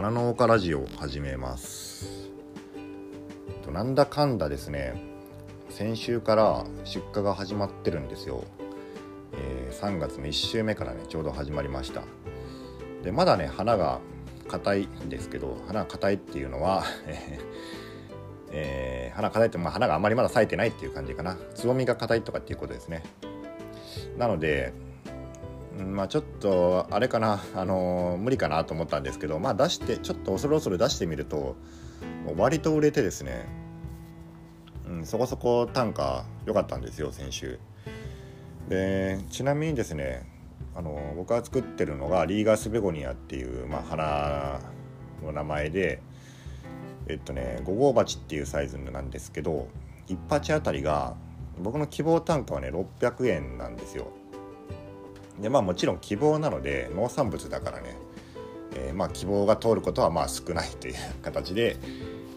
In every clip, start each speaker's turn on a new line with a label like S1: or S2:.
S1: 花農家ラジオを始めます。なんだかんだですね先週から出荷が始まってるんですよ、えー、3月の1週目からねちょうど始まりました。でまだね花が硬いんですけど花が硬いっていうのは えー、花硬いって、まあ、花があまりまだ咲いてないっていう感じかな。つぼみが硬いとかっていうことですね。なのでまあちょっとあれかなあのー、無理かなと思ったんですけどまあ出してちょっと恐る恐る出してみると割と売れてですね、うん、そこそこ単価良かったんですよ先週。でちなみにですねあのー、僕が作ってるのがリーガースベゴニアっていう、まあ、花の名前でえっとね5号鉢っていうサイズなんですけど1鉢あたりが僕の希望単価はね600円なんですよ。でまあもちろん希望なので農産物だからね、えー、まあ希望が通ることはまあ少ないという形で、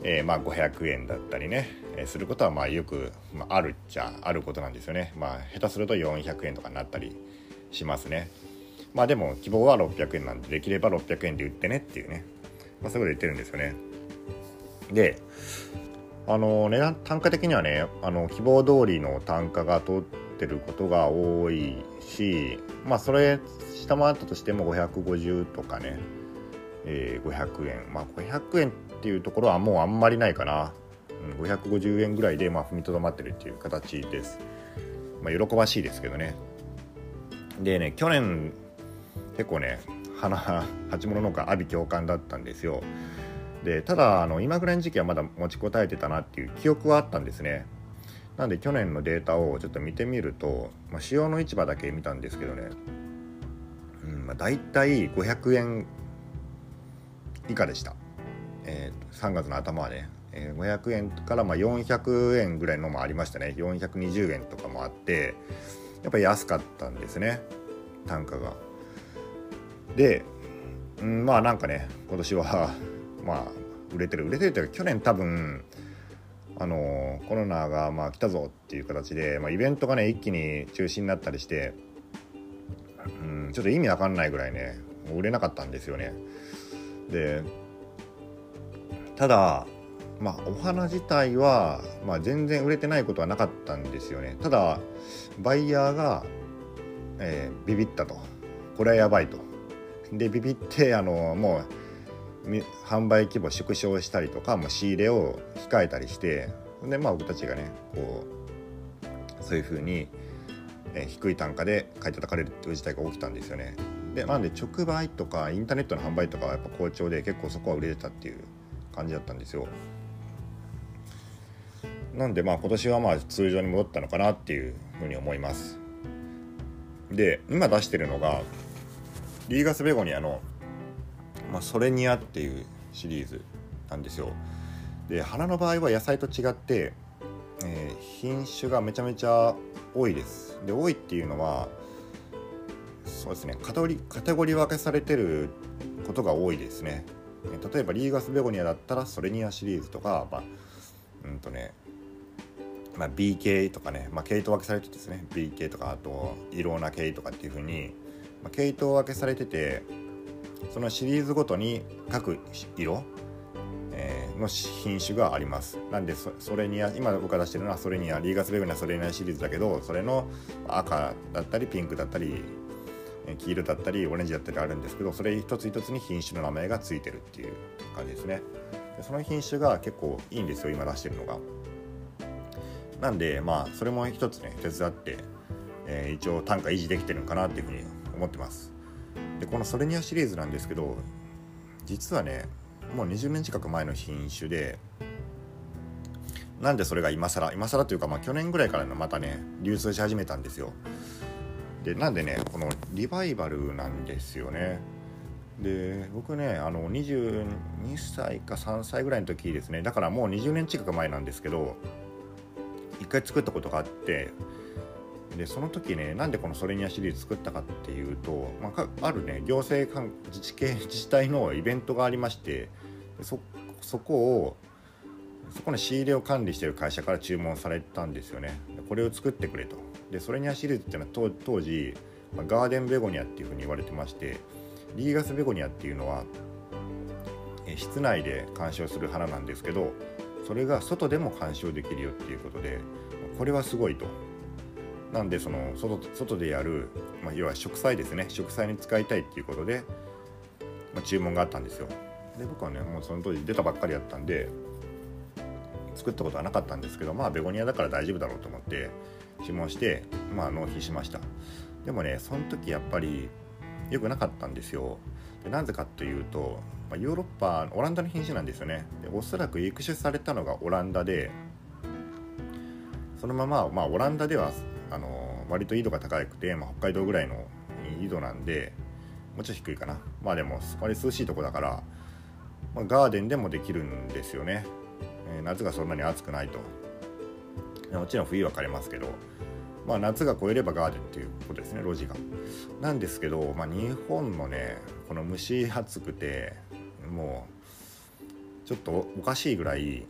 S1: えー、まあ500円だったりね、え、することはまあよく、まあ、あるっちゃあることなんですよね。まあ下手すると400円とかになったりしますね。まあでも希望は600円なんでできれば600円で売ってねっていうね、まあ、そういうこと言ってるんですよね。であの値段単価的にはねあの希望通りの単価が通ってることが多いしまあそれ下回ったとしても550とかね、えー、500円。まあ500円っていうところはもうあんまりないかな、うん、550円ぐらいでまあ踏みとどまってるっていう形です。まあ喜ばしいですけどね。でね去年結構ね花鉢物農家阿鼻共感だったんですよ。でただあの今ぐらいの時期はまだ持ちこたえてたなっていう記憶はあったんですね。なんで去年のデータをちょっと見てみると、まあ、使用の市場だけ見たんですけどね、うんまあ、大体500円以下でした、えー、3月の頭はね、えー、500円からまあ400円ぐらいのもありましたね。420円とかもあってやっぱり安かったんですね。単価が。で、うん、まあなんかね今年は まあ売れてる売れてるというか去年多分あのコロナがまあ来たぞっていう形で、まあ、イベントがね一気に中止になったりして、うん、ちょっと意味わかんないぐらいね売れなかったんですよね。でただまあお花自体は、まあ、全然売れてないことはなかったんですよね。ただバイヤーが、えー、ビビったとこれはやばいと。でビビってあのもう販売規模縮小したりとかも仕入れを控えたりしてでまあ僕たちがねこうそういうふうに、え低い単価で買い叩かれるっていう事態が起きたんですよね。でなんで直売とかインターネットの販売とかはやっぱ好調で結構そこは売れてたっていう感じだったんですよ。なんでまあ今年はまあ通常に戻ったのかなっていうふうに思います。で今出してるのがリーガスベゴニアのまあ、ソレニアっていうシリーズなんですよ。で花の場合は野菜と違って、えー、品種がめちゃめちゃ多いです。で多いっていうのはそうですねカテゴリカテゴリ分けされてることが多いですね。例えばリーガスベゴニアだったらソレニアシリーズとか、まあ、うんとねまあ、B 系とかね、まあ、系統分けされててですね B 系とかあとイローナ系とかっていうふうに、まあ、系統分けされててそのシリーズごとに各色、えー、の品種があります。なんでそれに今僕が出してるのはそれにはリーガスベグナそれにはシリーズだけどそれの赤だったりピンクだったり黄色だったりオレンジだったりあるんですけどそれ一つ一つに品種の名前が付いてるっていう感じですね。でその品種が結構いいんですよ今出してるのが。なんでまあそれも一つね手伝って、えー、一応単価維持できてるのかなっていうふうに思ってます。でこのソレニアシリーズなんですけど実はねもう20年近く前の品種でなんでそれが今更今更というかまあ去年ぐらいからのまたね流通し始めたんですよ。でなんでねこのリバイバルなんですよね。で僕ねあの22歳か3歳ぐらいの時ですね。だからもう20年近く前なんですけど一回作ったことがあってでその時ねなんでこのソレニアシリーズ作ったかっていうと、まあ、あるね行政関自治系自治体のイベントがありましてそそこをそこの仕入れを管理してる会社から注文されたんですよねこれを作ってくれとでソレニアシリーズっていうのは当時、まあ、ガーデンベゴニアっていうふうに言われてましてリーガスベゴニアっていうのは室内で鑑賞する花なんですけどそれが外でも鑑賞できるよっていうことでこれはすごいと。なんでその外外でやる、まあ、要は植栽ですね。植栽に使いたいっていうことで、まあ、注文があったんですよ。で僕はねもうその当時出たばっかりやったんで作ったことはなかったんですけどまあベゴニアだから大丈夫だろうと思って注文してまあ納品しました。でもねその時やっぱり良くなかったんですよ。でなぜかというと、まあ、ヨーロッパオランダの品種なんですよね。でおそらく育種されたのがオランダでそのまま、まあ、オランダではあの割と緯度が高くて、まあ、北海道ぐらいの緯度なんでもうちょっと低いかな。まあでも割涼しいとこだから、まあ、ガーデンでもできるんですよね、えー、夏がそんなに暑くないと。もちろん冬は枯れますけどまあ、夏が超えればガーデンっていうことですね路地が。なんですけど、まあ、日本のねこの蒸し暑くてもうちょっとおかしいぐらい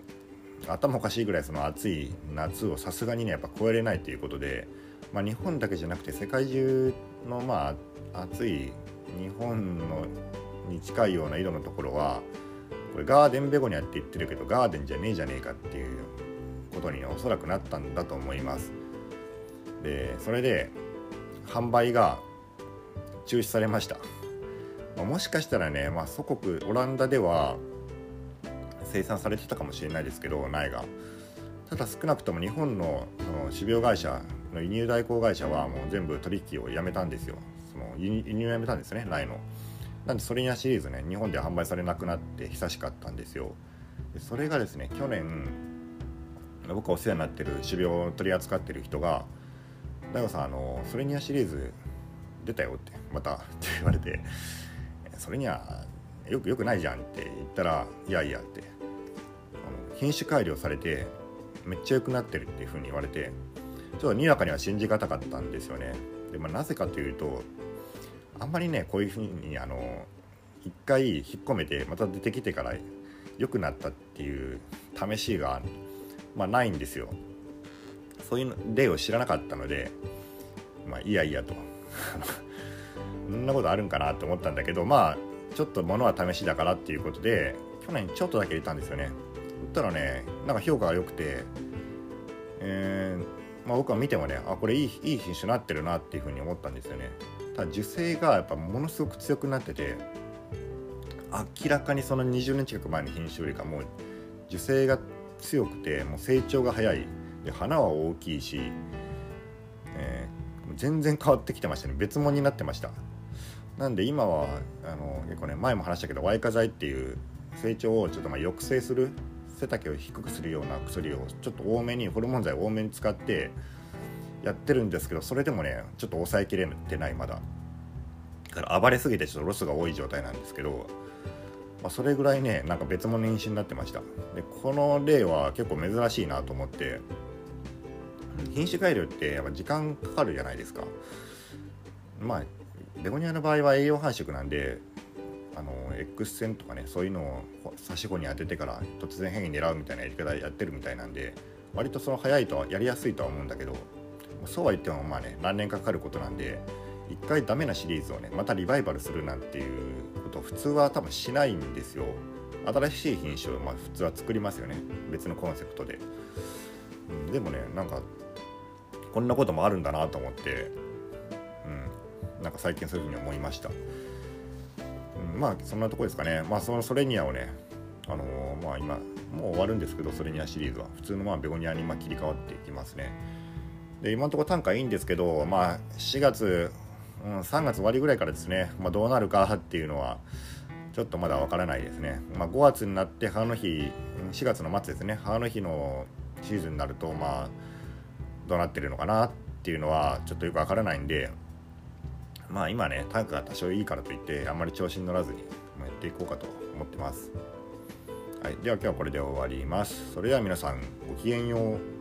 S1: 頭おかしいぐらいその暑い夏をさすがにねやっぱ超えれないということで、まあ、日本だけじゃなくて世界中のまあ暑い日本のに近いような色のところはこれガーデンベゴニアって言ってるけどガーデンじゃねえじゃねえかっていうことにおそらくなったんだと思います。でそれで販売が中止されました、もしかしたらね、まあ、祖国オランダでは生産されてたかもしれないですけど苗が。ただ少なくとも日本のその種苗会社の輸入代行会社はもう全部取引をやめたんですよ。その輸入をやめたんですね苗の。なんでソレニアシリーズね日本で販売されなくなって久しかったんですよ。それがですね去年僕がお世話になってる種苗を取り扱ってる人が大悟さんあのそれにはシリーズ出たよってまた って言われてそれにはよくよくないじゃんって言ったらいやいやって。品種改良されてめっちゃ良くなってるっていうふうに言われてちょっとにわかには信じがたかったんですよね。で、まあ、なぜかというとあんまりねこういうふうにあの一回引っ込めてまた出てきてから良くなったっていう試しが、まあ、ないんですよ。そういう例を知らなかったのでまあいやいやと。そんなことあるんかなと思ったんだけどまあちょっと物は試しだからっていうことで去年ちょっとだけ入れたんですよね。ったらねなんか評価が良くてえー、まあ、僕は見てもねあこれいいいい品種になってるなっていうふうに思ったんですよね。ただ受精がやっぱものすごく強くなってて明らかにその20年近く前の品種よりかもう受精が強くてもう成長が早い。で花は大きいし、えー、全然変わってきてましたね。別物になってました。なんで今はあの結構ね前も話したけどワイ化剤っていう成長をちょっとまあ抑制する背丈を低くするような薬をちょっと多めにホルモン剤多めに使ってやってるんですけどそれでもねちょっと抑えきれてないまだ。だから暴れすぎてちょっとロスが多い状態なんですけど、まあ、それぐらいねなんか別物の妊娠になってました。でこの例は結構珍しいなと思って品種改良ってやっぱ時間かかるじゃないですか。まあベゴニアの場合は栄養繁殖なんであの X 線とかねそういうのを差し子に当ててから突然変異狙うみたいなやり方やってるみたいなんで割とその早いとはやりやすいとは思うんだけどそうは言ってもまあね何年かかることなんで一回ダメなシリーズをねまたリバイバルするなんていうこと普通は多分しないんですよ。新しい品種をまあ普通は作りますよね。別のコンセプトで、うん、でもねなんかこんなこともあるんだなと思って、うん、なんか最近そういうふうに思いました、まあそんなとこですかね。まあそのソレニアをねあのー、まあ今もう終わるんですけどソレニアシリーズは。普通のまあベゴニアにま切り替わっていきますね。で今のところ単価いいんですけどまあ4月、うん、3月終わりぐらいからですね、まあ、どうなるかっていうのはちょっとまだわからないですね、まあ、5月になって母の日4月の末ですね。母の日のシーズンになるとまあどうなってるのかなっていうのはちょっとよくわからないんでまあ今ね単価が多少いいからといってあんまり調子に乗らずにやっていこうかと思ってます。はい、では今日はこれで終わります。それでは皆さんごきげんよう。